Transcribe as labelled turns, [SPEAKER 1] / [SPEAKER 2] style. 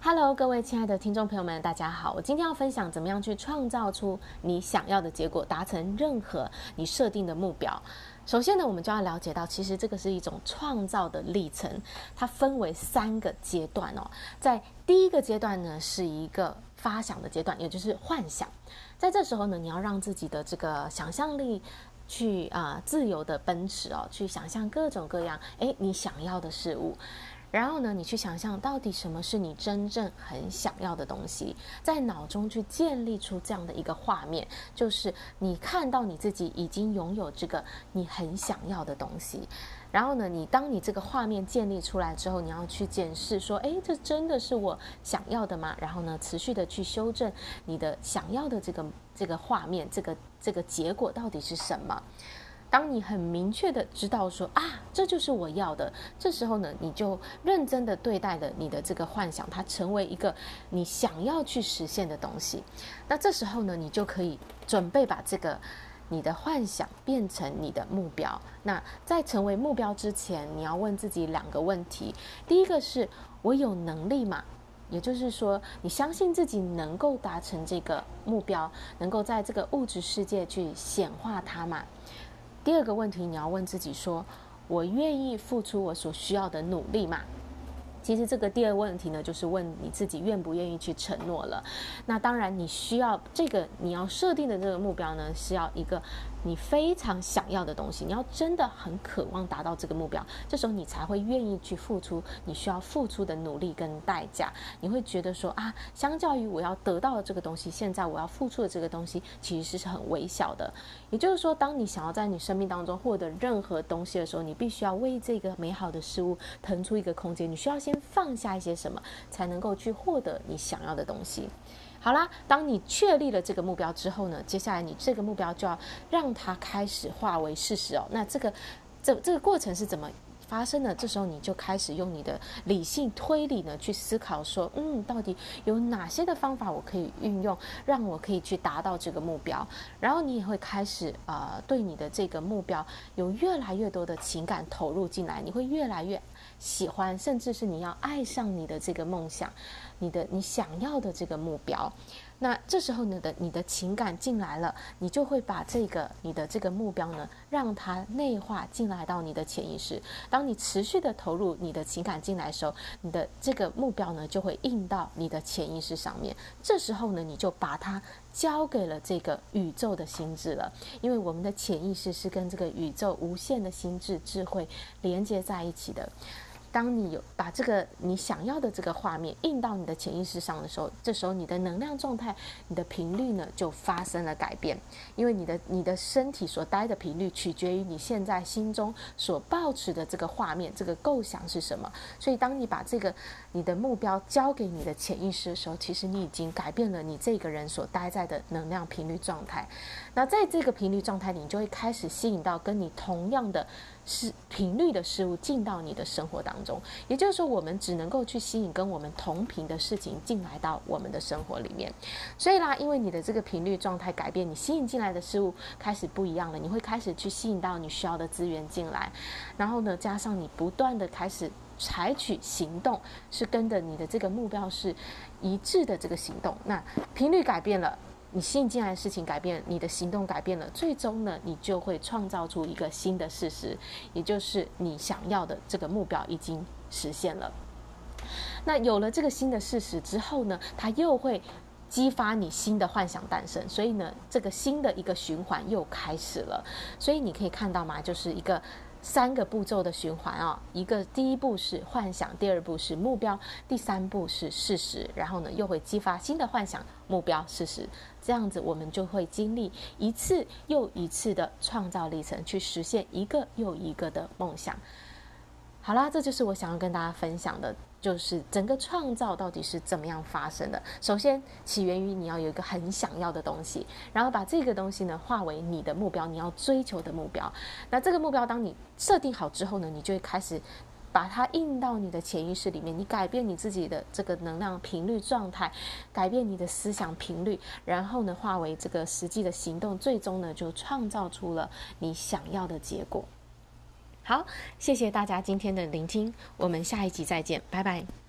[SPEAKER 1] Hello，各位亲爱的听众朋友们，大家好。我今天要分享怎么样去创造出你想要的结果，达成任何你设定的目标。首先呢，我们就要了解到，其实这个是一种创造的历程，它分为三个阶段哦。在第一个阶段呢，是一个发想的阶段，也就是幻想。在这时候呢，你要让自己的这个想象力去啊、自由的奔驰哦，去想象各种各样诶你想要的事物。然后呢，你去想象到底什么是你真正很想要的东西，在脑中去建立出这样的一个画面，就是你看到你自己已经拥有这个你很想要的东西。然后呢，你当你这个画面建立出来之后，你要去检视说，诶，这真的是我想要的吗？然后呢，持续的去修正你的想要的这个这个画面，这个这个结果到底是什么？当你很明确的知道说啊，这就是我要的，这时候呢，你就认真的对待了你的这个幻想，它成为一个你想要去实现的东西。那这时候呢，你就可以准备把这个你的幻想变成你的目标。那在成为目标之前，你要问自己两个问题：第一个是我有能力吗？也就是说，你相信自己能够达成这个目标，能够在这个物质世界去显化它吗？第二个问题，你要问自己说：我愿意付出我所需要的努力吗？其实这个第二问题呢，就是问你自己愿不愿意去承诺了。那当然，你需要这个你要设定的这个目标呢，是要一个。你非常想要的东西，你要真的很渴望达到这个目标，这时候你才会愿意去付出你需要付出的努力跟代价。你会觉得说啊，相较于我要得到的这个东西，现在我要付出的这个东西其实是很微小的。也就是说，当你想要在你生命当中获得任何东西的时候，你必须要为这个美好的事物腾出一个空间，你需要先放下一些什么，才能够去获得你想要的东西。好啦，当你确立了这个目标之后呢，接下来你这个目标就要让它开始化为事实哦。那这个这这个过程是怎么发生的？这时候你就开始用你的理性推理呢去思考说，嗯，到底有哪些的方法我可以运用，让我可以去达到这个目标。然后你也会开始呃，对你的这个目标有越来越多的情感投入进来，你会越来越喜欢，甚至是你要爱上你的这个梦想。你的你想要的这个目标，那这时候你的你的情感进来了，你就会把这个你的这个目标呢，让它内化进来到你的潜意识。当你持续的投入你的情感进来的时候，你的这个目标呢，就会印到你的潜意识上面。这时候呢，你就把它交给了这个宇宙的心智了，因为我们的潜意识是跟这个宇宙无限的心智智慧连接在一起的。当你有把这个你想要的这个画面印到你的潜意识上的时候，这时候你的能量状态、你的频率呢，就发生了改变。因为你的你的身体所待的频率取决于你现在心中所抱持的这个画面、这个构想是什么。所以，当你把这个你的目标交给你的潜意识的时候，其实你已经改变了你这个人所待在的能量频率状态。那在这个频率状态里，你就会开始吸引到跟你同样的。是频率的事物进到你的生活当中，也就是说，我们只能够去吸引跟我们同频的事情进来到我们的生活里面。所以啦，因为你的这个频率状态改变，你吸引进来的事物开始不一样了，你会开始去吸引到你需要的资源进来。然后呢，加上你不断的开始采取行动，是跟着你的这个目标是一致的这个行动，那频率改变了。你吸引进来的事情改变，你的行动改变了，最终呢，你就会创造出一个新的事实，也就是你想要的这个目标已经实现了。那有了这个新的事实之后呢，它又会激发你新的幻想诞生，所以呢，这个新的一个循环又开始了。所以你可以看到嘛，就是一个。三个步骤的循环啊，一个第一步是幻想，第二步是目标，第三步是事实，然后呢，又会激发新的幻想、目标、事实，这样子我们就会经历一次又一次的创造历程，去实现一个又一个的梦想。好啦，这就是我想要跟大家分享的。就是整个创造到底是怎么样发生的？首先起源于你要有一个很想要的东西，然后把这个东西呢化为你的目标，你要追求的目标。那这个目标当你设定好之后呢，你就会开始把它印到你的潜意识里面，你改变你自己的这个能量频率状态，改变你的思想频率，然后呢化为这个实际的行动，最终呢就创造出了你想要的结果。好，谢谢大家今天的聆听，我们下一集再见，拜拜。